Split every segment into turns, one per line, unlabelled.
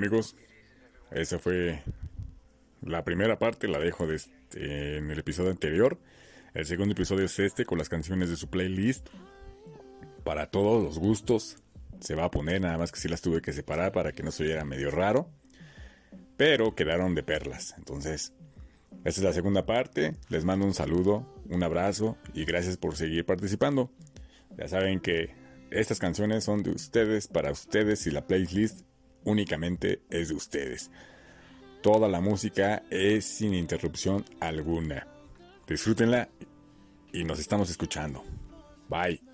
amigos, esa fue la primera parte, la dejo este, en el episodio anterior. El segundo episodio es este con las canciones de su playlist. Para todos los gustos se va a poner, nada más que sí las tuve que separar para que no se oyera medio raro. Pero quedaron de perlas. Entonces, esta es la segunda parte. Les mando un saludo, un abrazo y gracias por seguir participando. Ya saben que estas canciones son de ustedes, para ustedes y la playlist únicamente es de ustedes. Toda la música es sin interrupción alguna. Disfrútenla y nos estamos escuchando. Bye.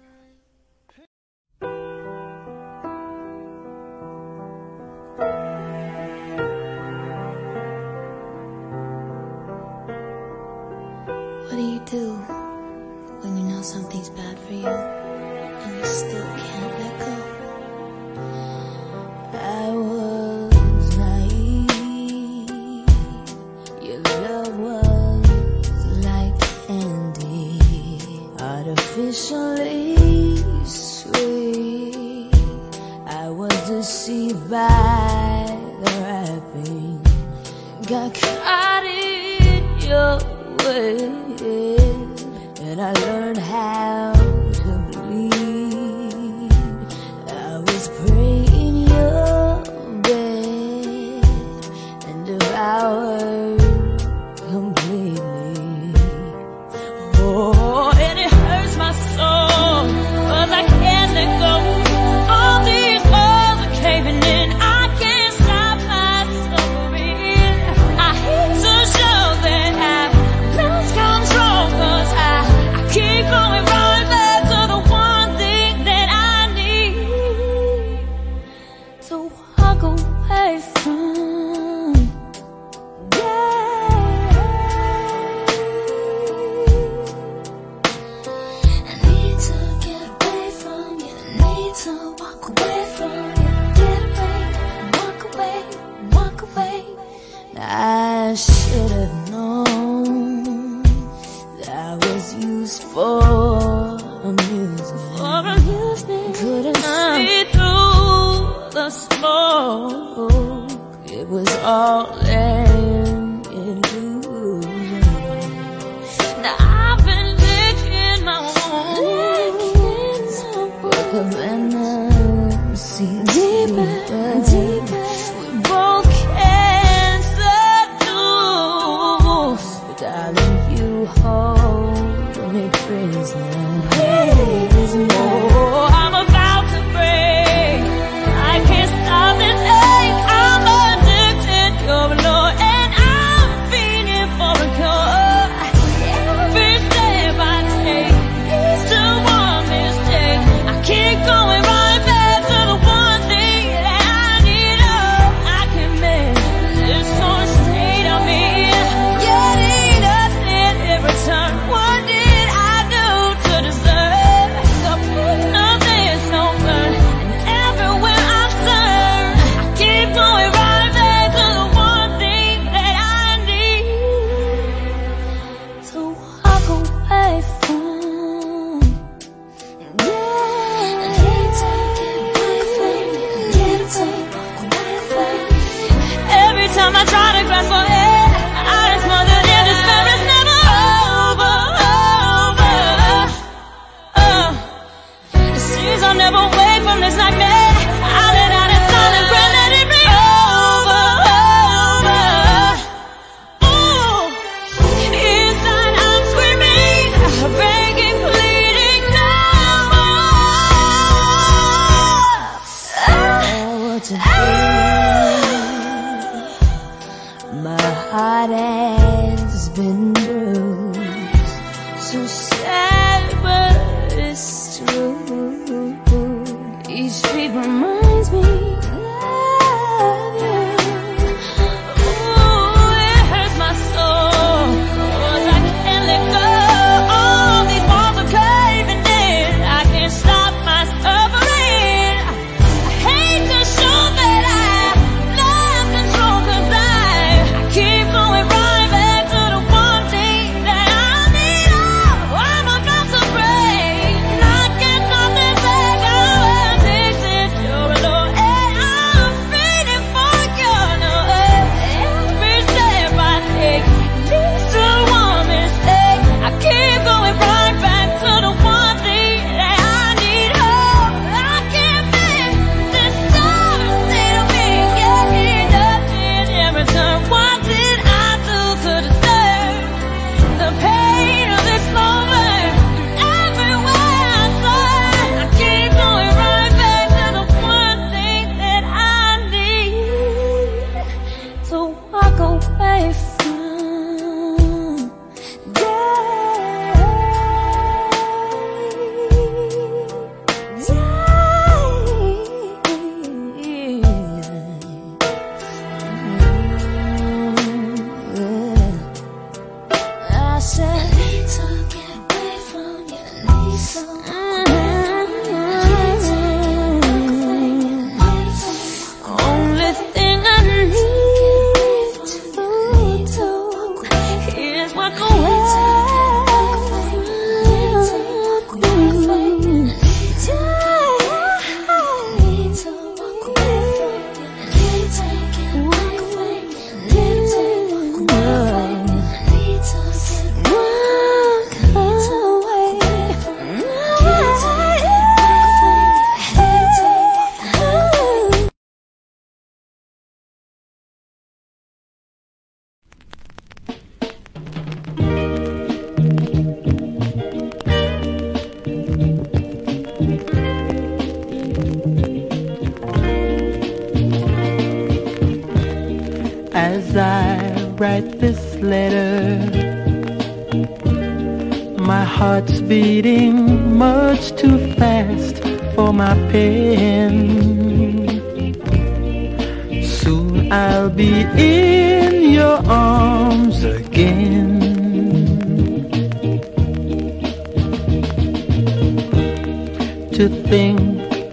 to
think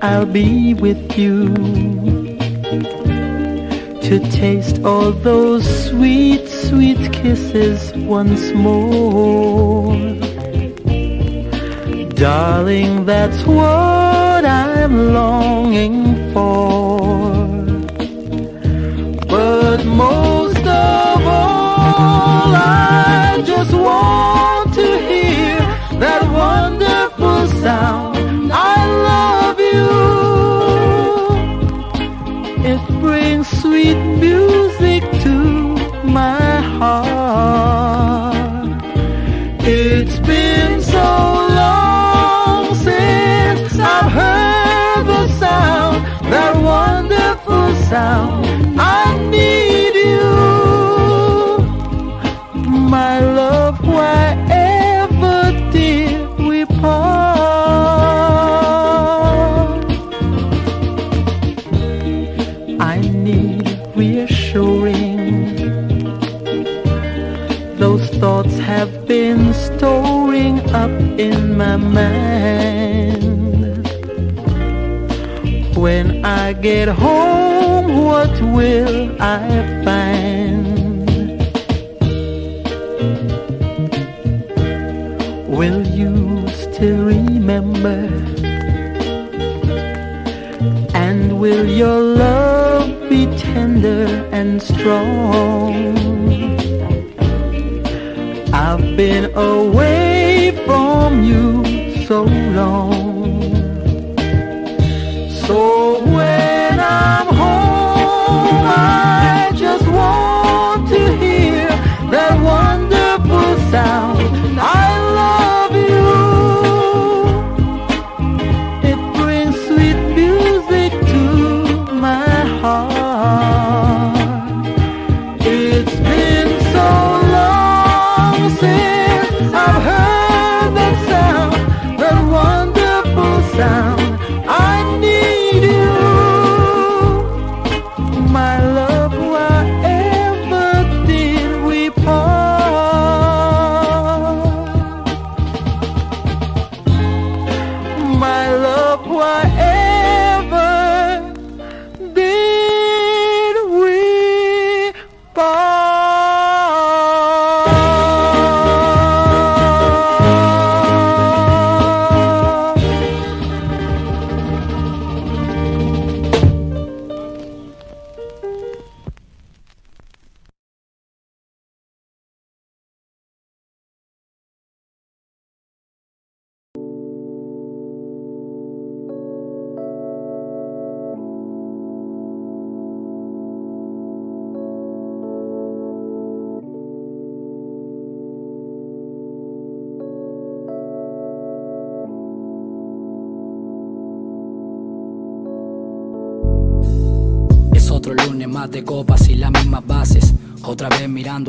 I'll be with you. To taste all those sweet, sweet kisses once more. Darling, that's what I'm longing for. But most of all, I just want to hear that sweet beauty. Get home, what will I find? Will you still remember? And will your love be tender and strong? I've been away from you so long. So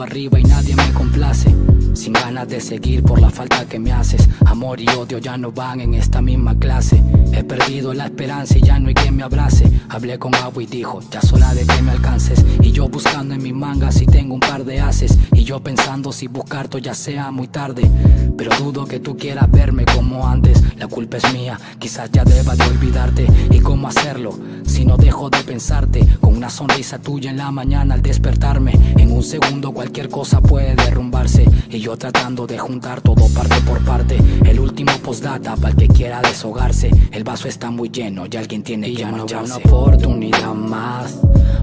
arriba y de seguir por la falta que me haces. Amor y odio ya no van en esta misma clase. He perdido la esperanza y ya no hay quien me abrace. Hablé con agua y dijo, ya es hora de que me alcances. Y yo buscando en mi manga si tengo un par de haces. Y yo pensando si buscar ya sea muy tarde. Pero dudo que tú quieras verme como antes. La culpa es mía, quizás ya deba de olvidarte. ¿Y cómo hacerlo? Si no dejo de pensarte. Con una sonrisa tuya en la mañana al despertarme. En un segundo cualquier cosa puede derrumbarse. Y yo tratando de juntar todo parte por parte. El último postdata para el que quiera deshogarse. El vaso está muy lleno y alguien tiene que ya no habrá una oportunidad más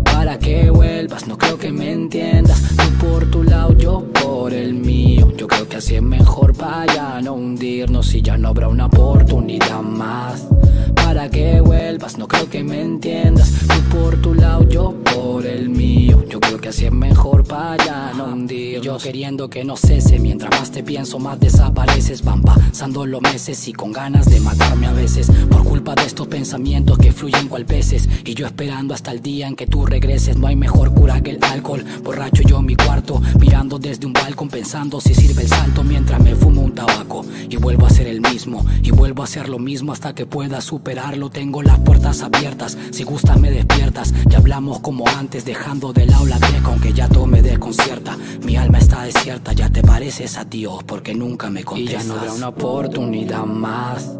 para que vuelvas. No creo que me entiendas. Tú por tu lado, yo por el mío. Yo creo que así es mejor para no hundirnos y ya no habrá una oportunidad más para que vuelvas. No creo que me entiendas. Tú por tu lado, yo por el mío. Yo creo que así es mejor para no hundir. Yo queriendo que no cese. Mientras más te pienso, más desapareces. Van pasando los meses y con ganas de matarme a veces. Por culpa de estos pensamientos que fluyen cual peces. Y yo esperando hasta el día en que tú regreses. No hay mejor cura que el alcohol. Borracho yo en mi cuarto, mirando desde un balcón, pensando si sirve el salto mientras me fumo un tabaco. Y vuelvo a ser el mismo. Y vuelvo a hacer lo mismo hasta que pueda superar tengo las puertas abiertas. Si gustas me despiertas, ya hablamos como antes, dejando de lado la teca, aunque ya todo me desconcierta. Mi alma está desierta, ya te pareces a Dios, porque nunca me contestas. Y ya no habrá una oportunidad más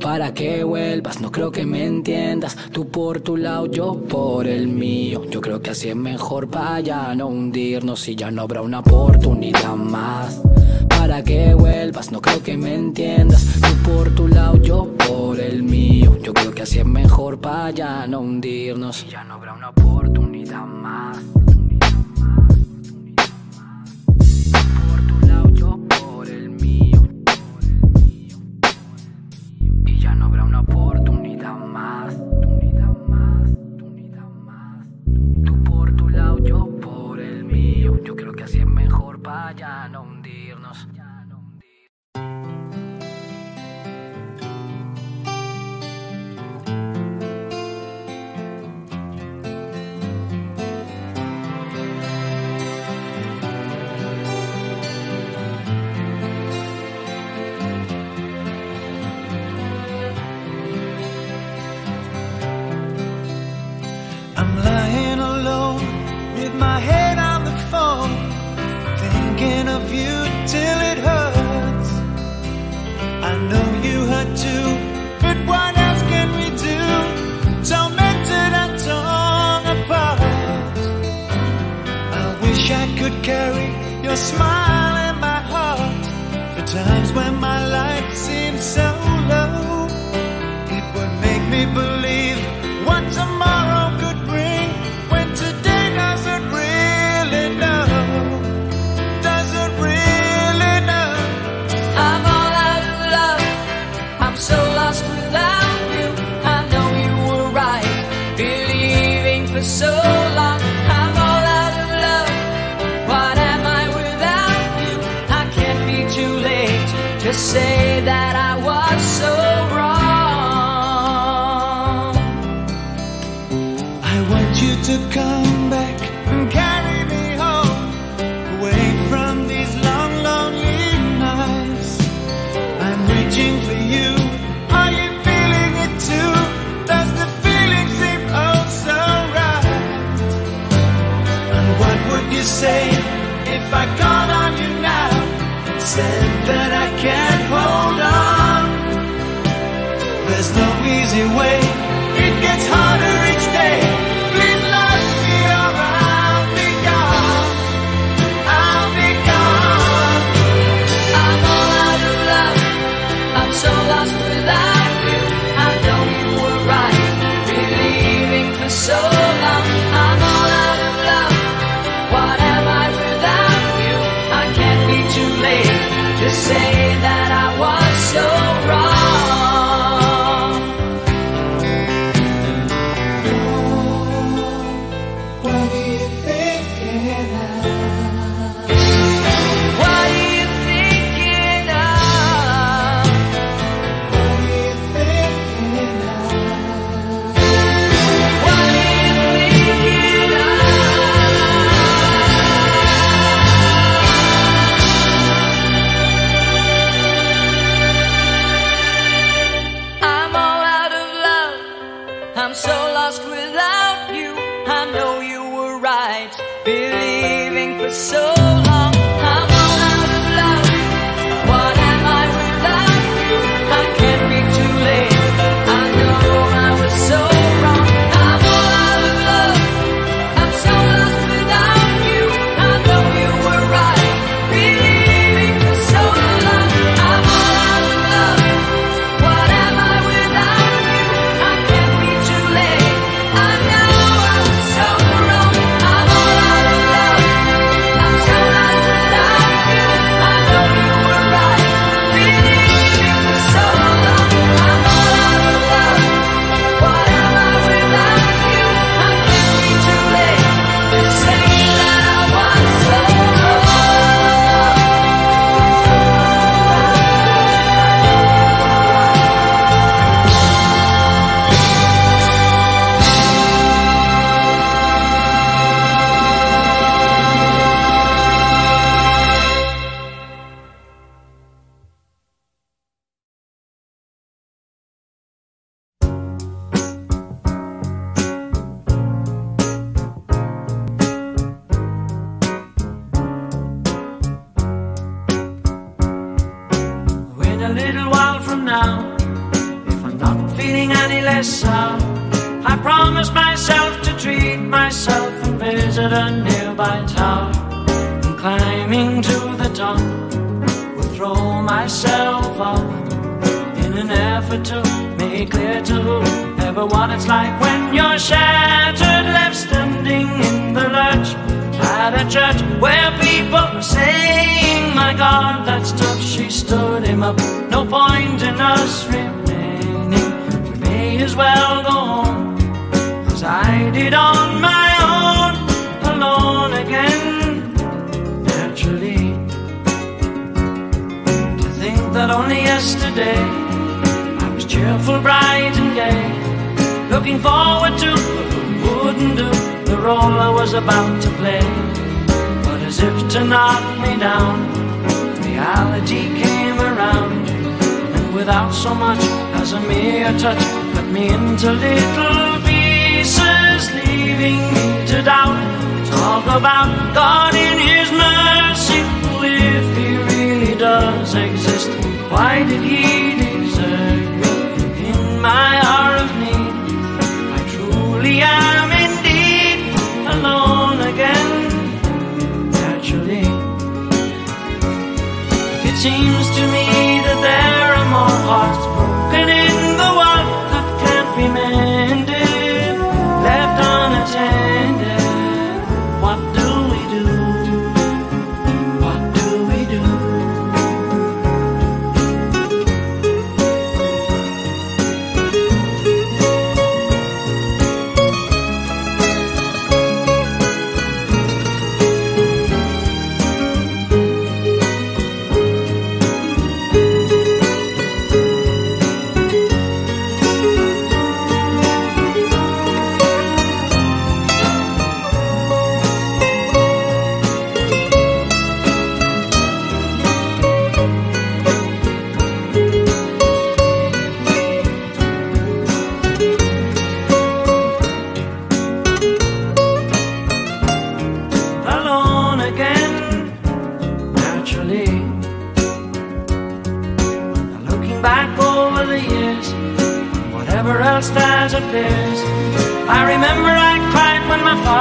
para que vuelvas. No creo que me entiendas, tú por tu lado, yo por el mío. Yo creo que así es mejor para ya no hundirnos y ya no habrá una oportunidad más para que vuelvas. No creo que me entiendas. Tú por tu lado, yo por el mío. Yo creo que así es mejor para ya no hundirnos. Y ya no habrá una oportunidad más. No
took to
knock me down. Reality came around, and without so much as a mere touch, cut me into little pieces, leaving me to doubt. Talk about God in His mercy, if He really does exist. Why did He? seems to me that there are more hearts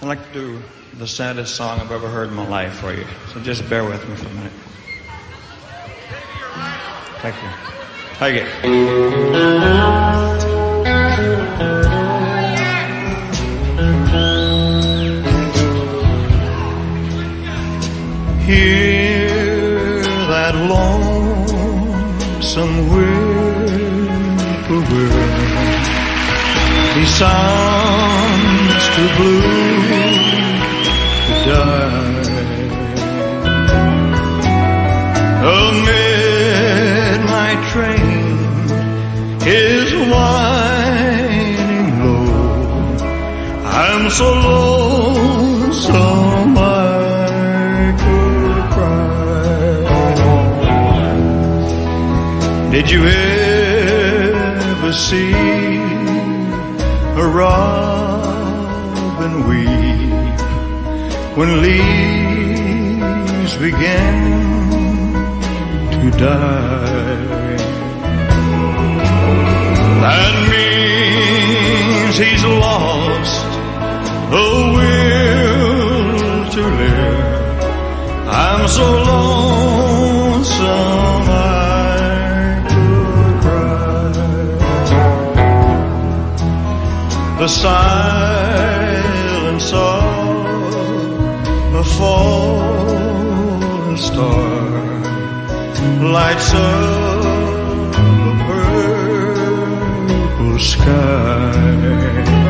I'd like to do the saddest song I've ever heard in my life for you. So just bear with me for a minute. Thank you. Take it. Hear that lonesome whippoorwill. He sounds too blue so lonesome I could cry. Did you ever see a robin weep when leaves begin to die? That means he's lost the will to live. I'm so lonesome I could cry. The silence of a falling star lights up the purple sky.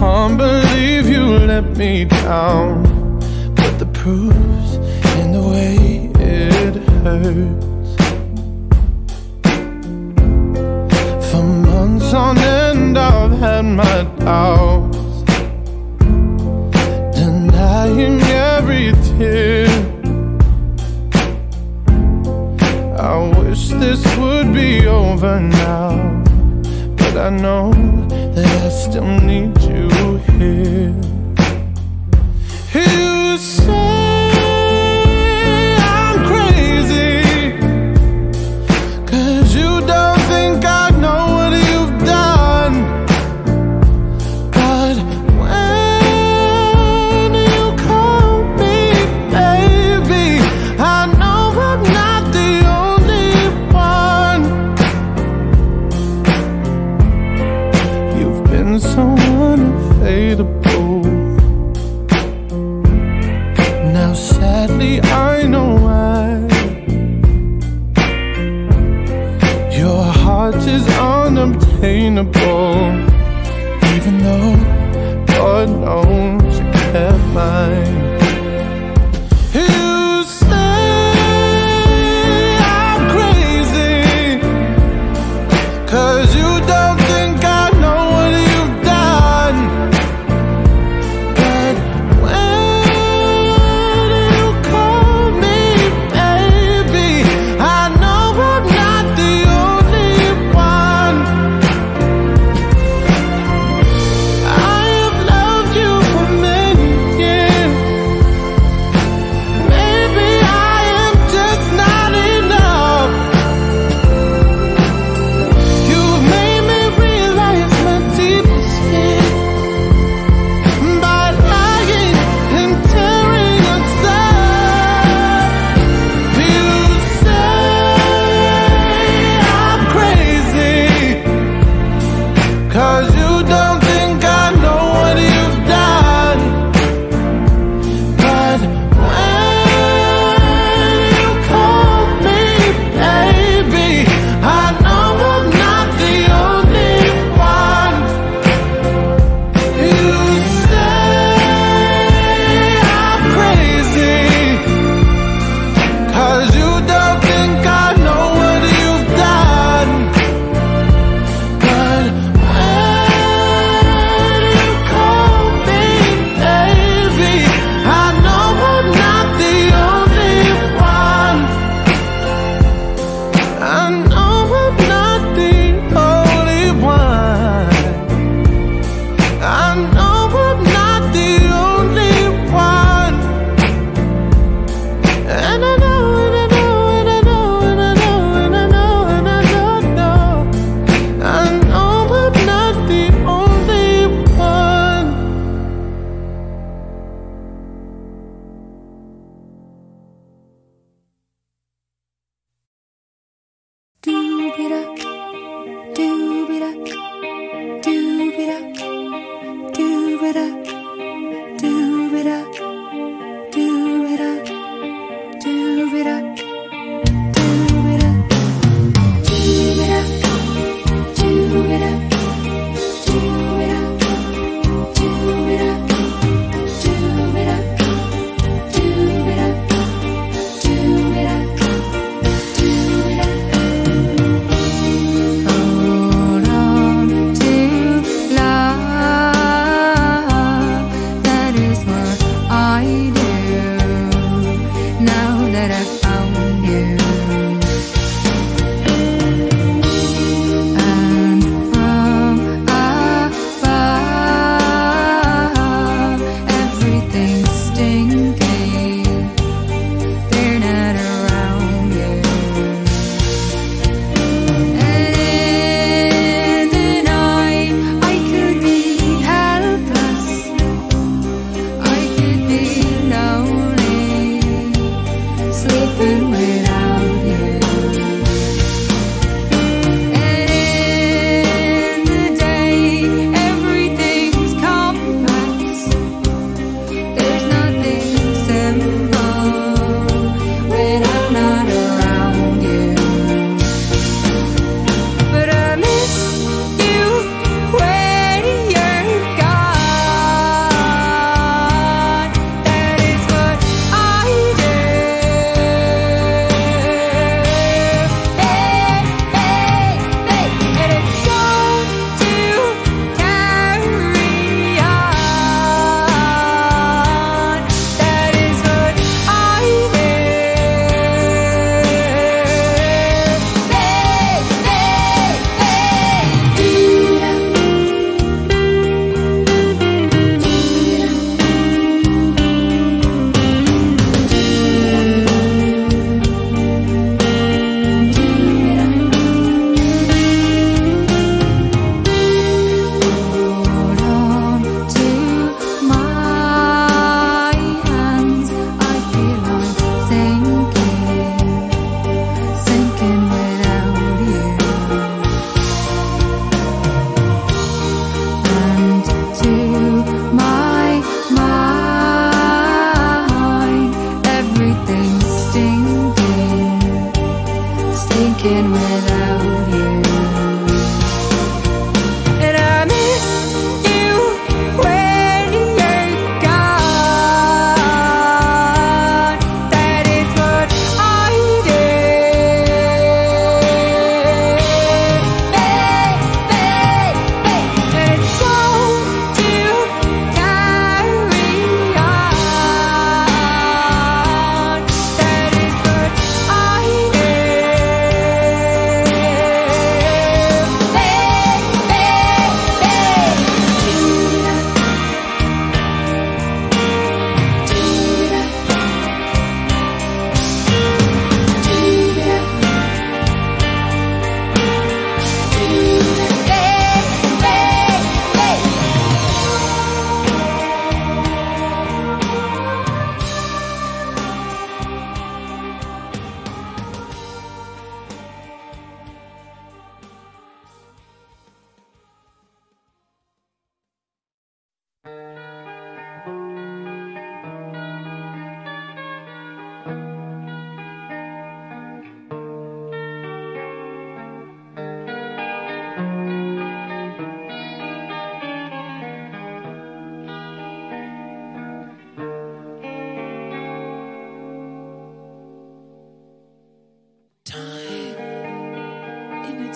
Can't believe you let me down. But the proof's in the way it hurts. For months on end I've had my doubts. Denying every tear. I wish this would be over now, but I know that I still need here.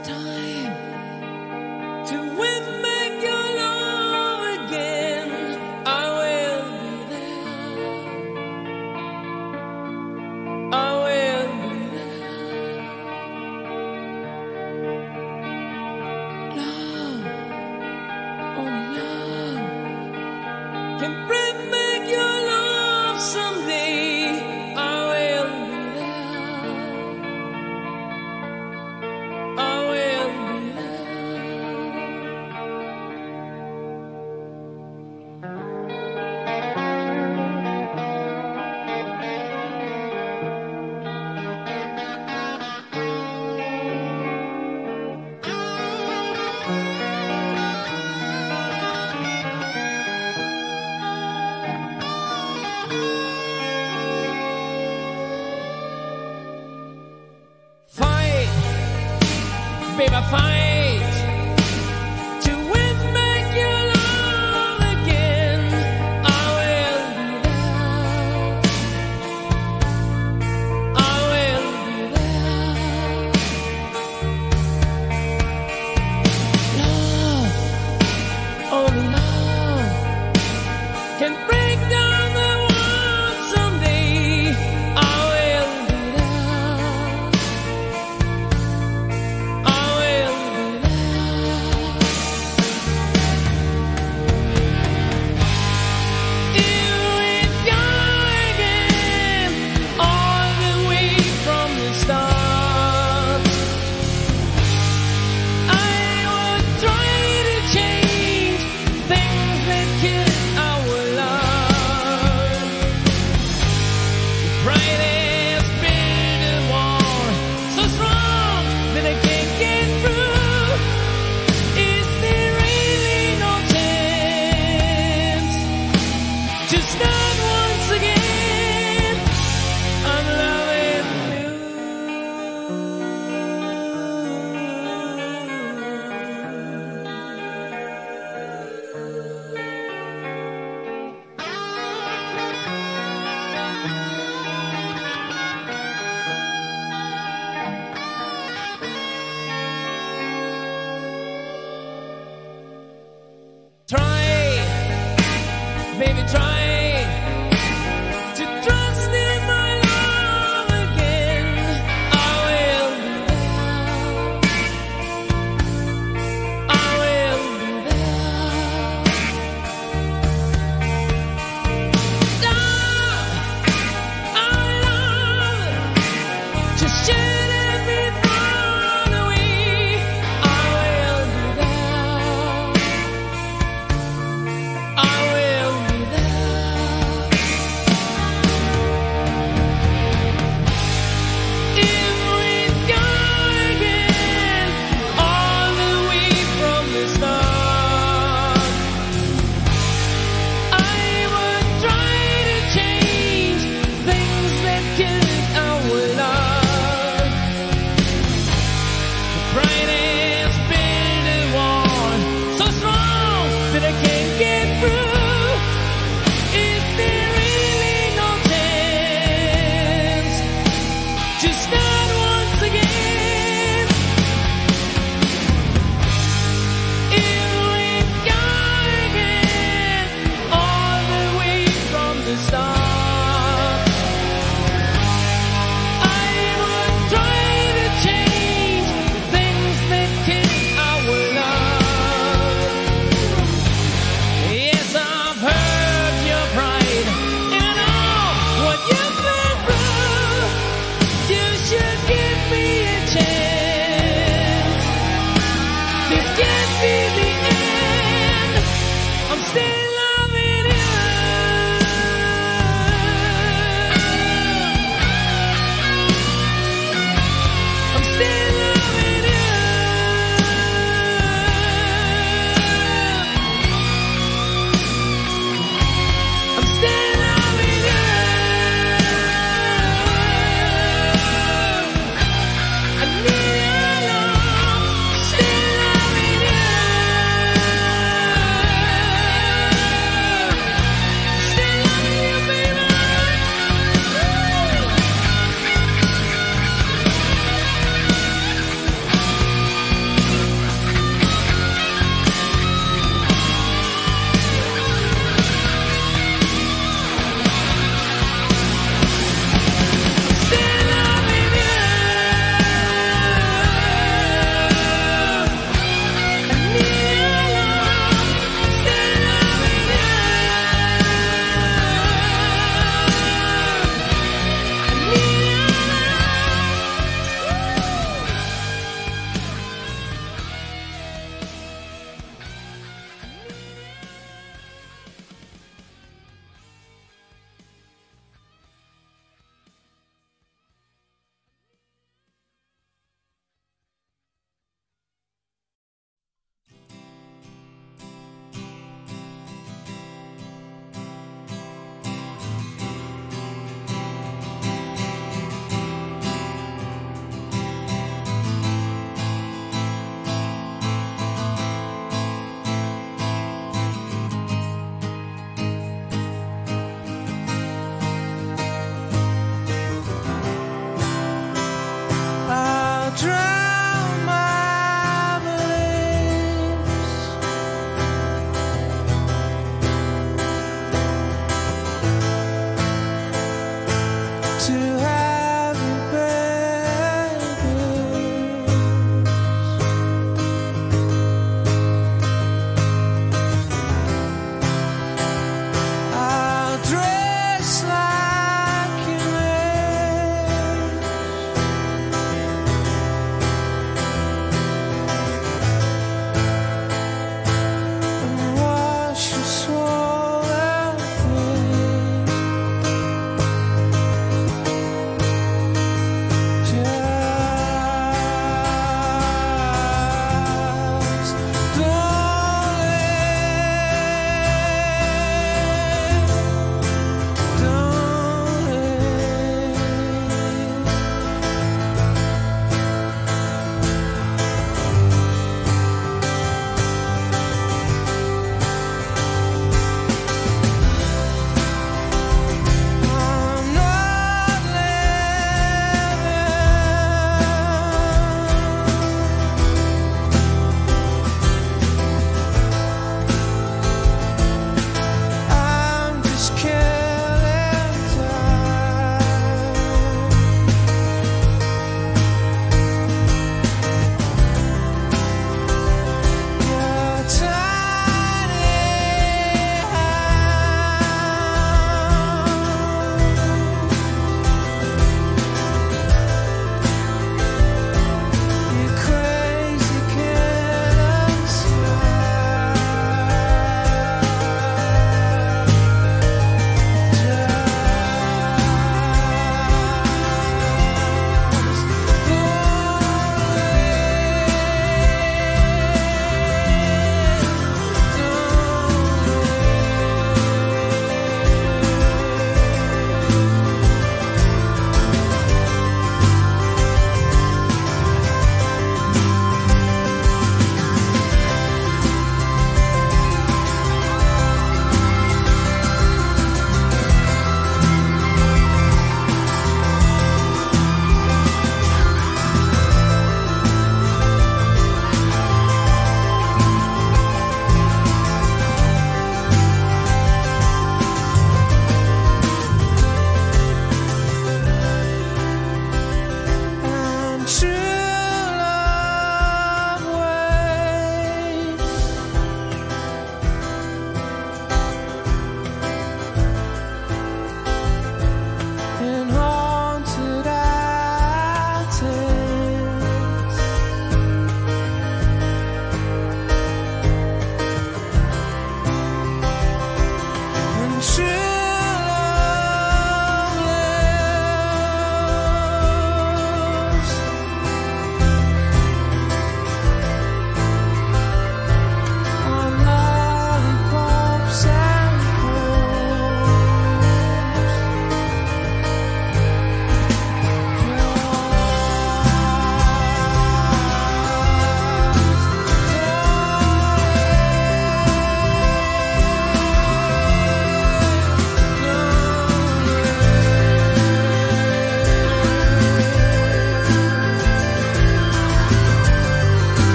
Time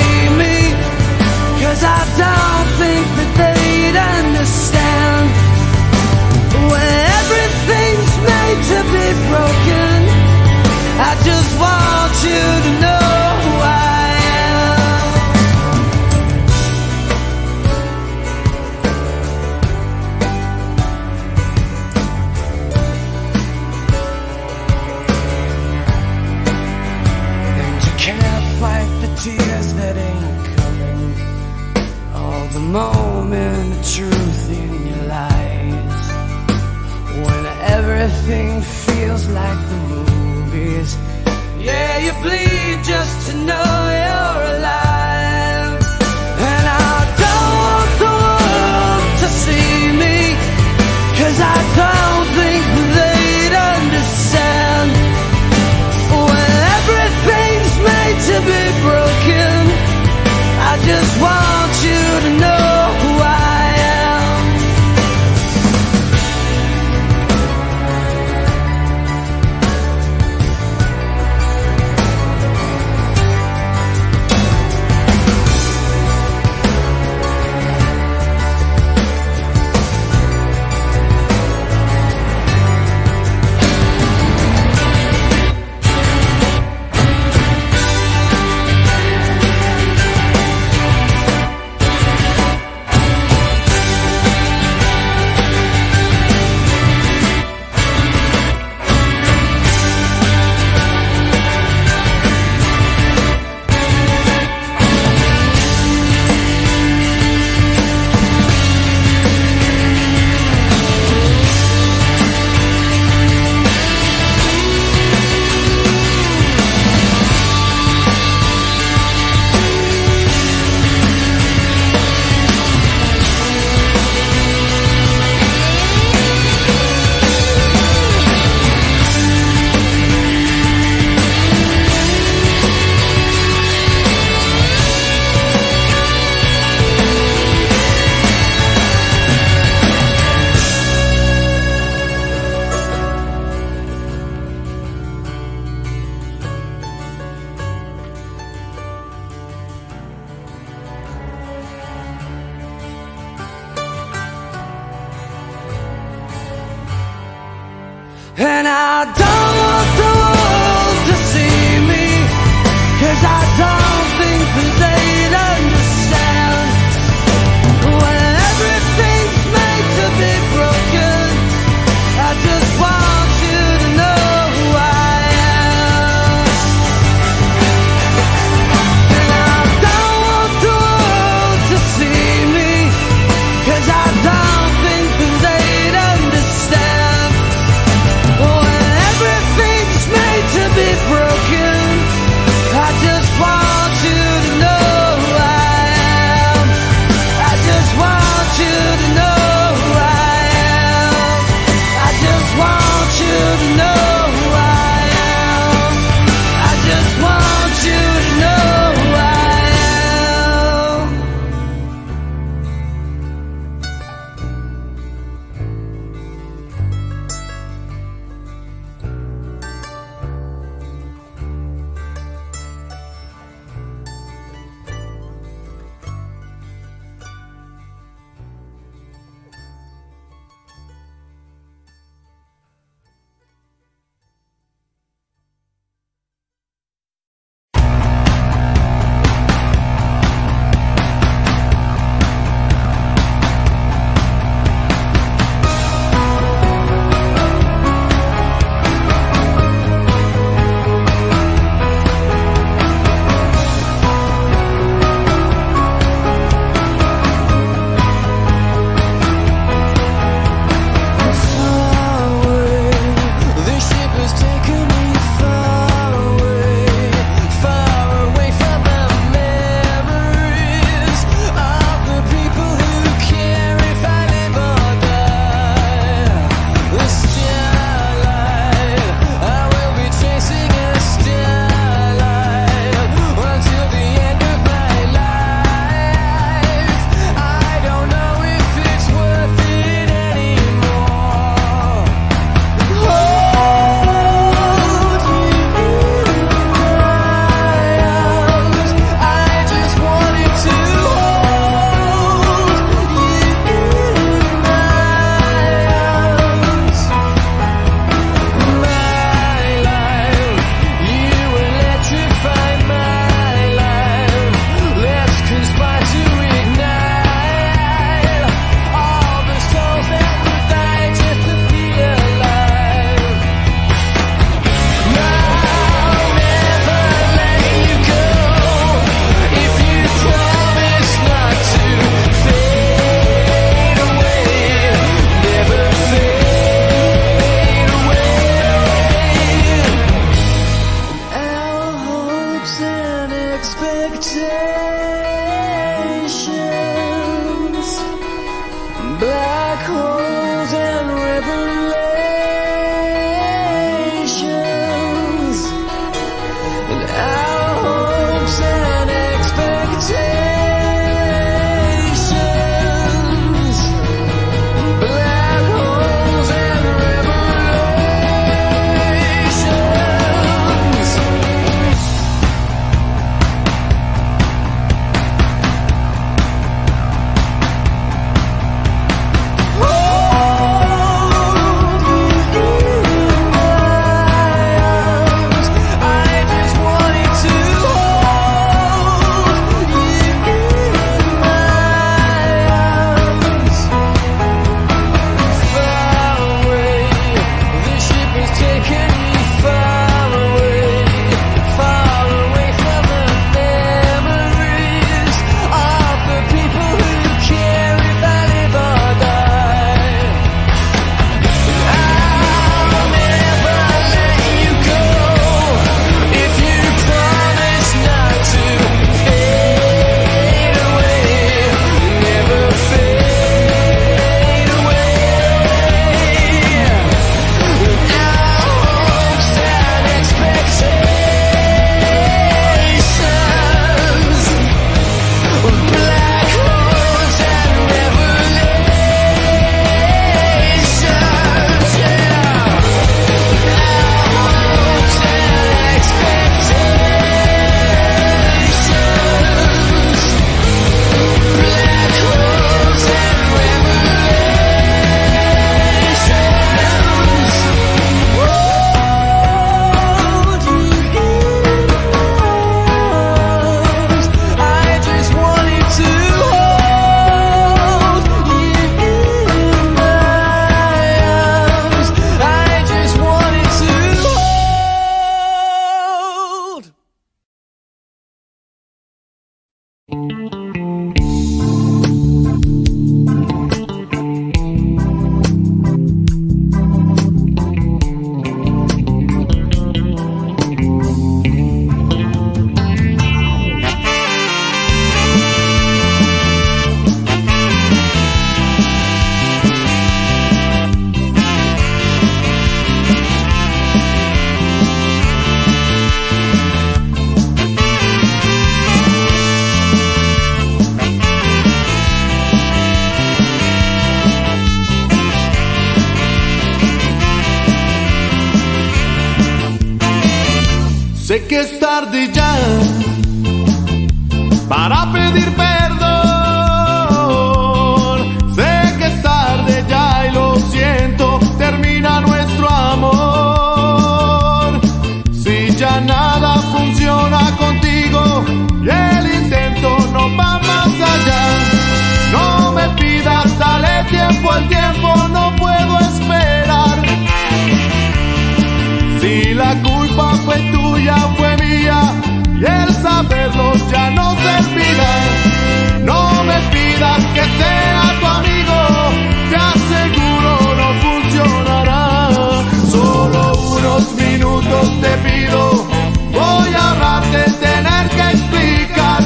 To me. Cause I don't think that they'd understand. When everything's made to be broken, I just want you to know moment of truth in your lies. When everything feels like the movies. Yeah, you bleed just to know you're alive.
Sé que es tarde ya para pedir perdón. Sé que es tarde ya y lo siento, termina nuestro amor. Si ya nada funciona contigo y el intento no va más allá, no me pidas, dale tiempo al tiempo, no tuya fue mía y el saberlo ya no servirá. No me pidas que sea tu amigo, te aseguro no funcionará. Solo unos minutos te pido, voy a ahorrarte tener que explicar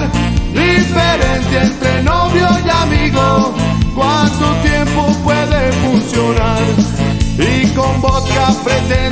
diferencia entre novio y amigo. ¿Cuánto tiempo puede funcionar? Y con vodka pretendo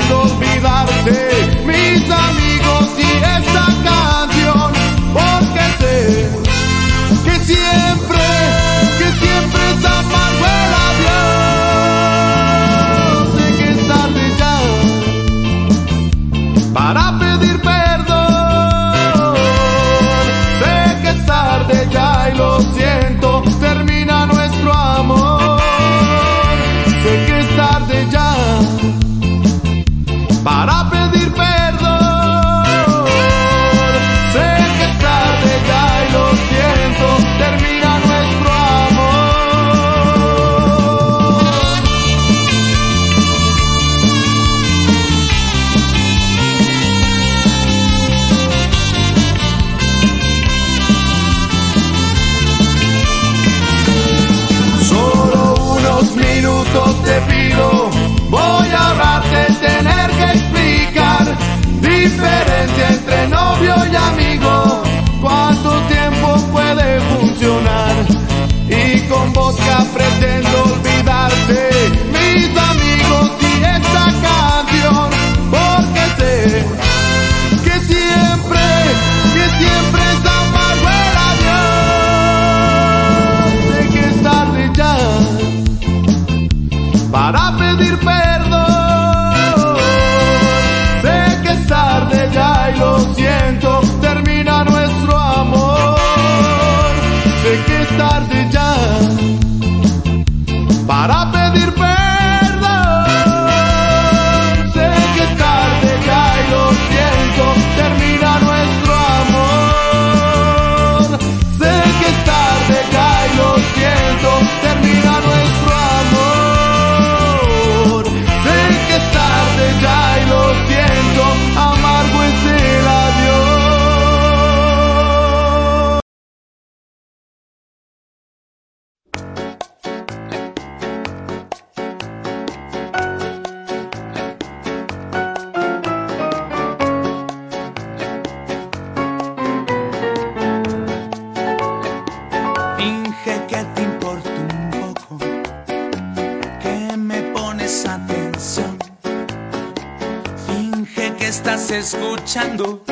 estás escuchando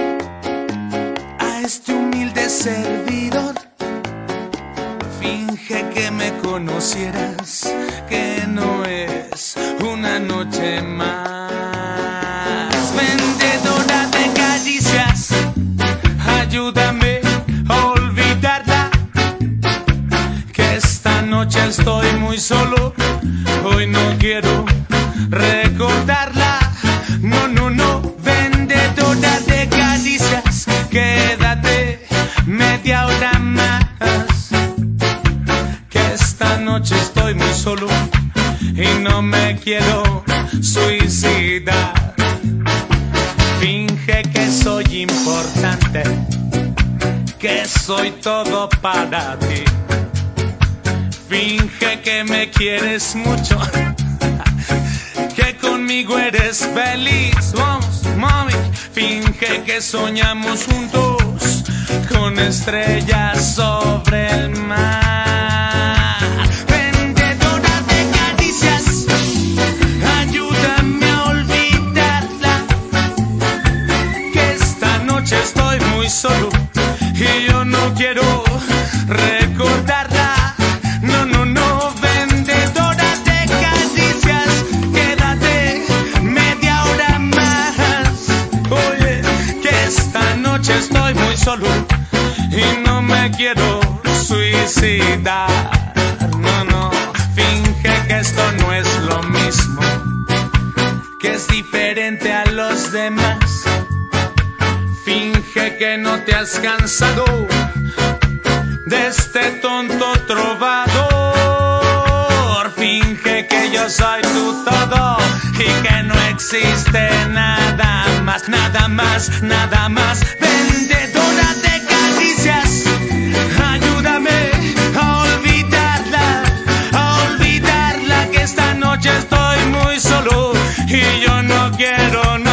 a este humilde servidor. Finge que me conocieras, que no es una noche más. chocolate. Finge que me quieres mucho, que conmigo eres feliz. Vamos, mami, finge que soñamos juntos con estrellas y no me quiero suicidar. No, no, finge que esto no es lo mismo, que es diferente a los demás. Finge que no te has cansado de este tonto trovador. Finge que yo soy tu todo y que no existe nada más, nada más, nada más. Noche estoy muy solo y yo no quiero no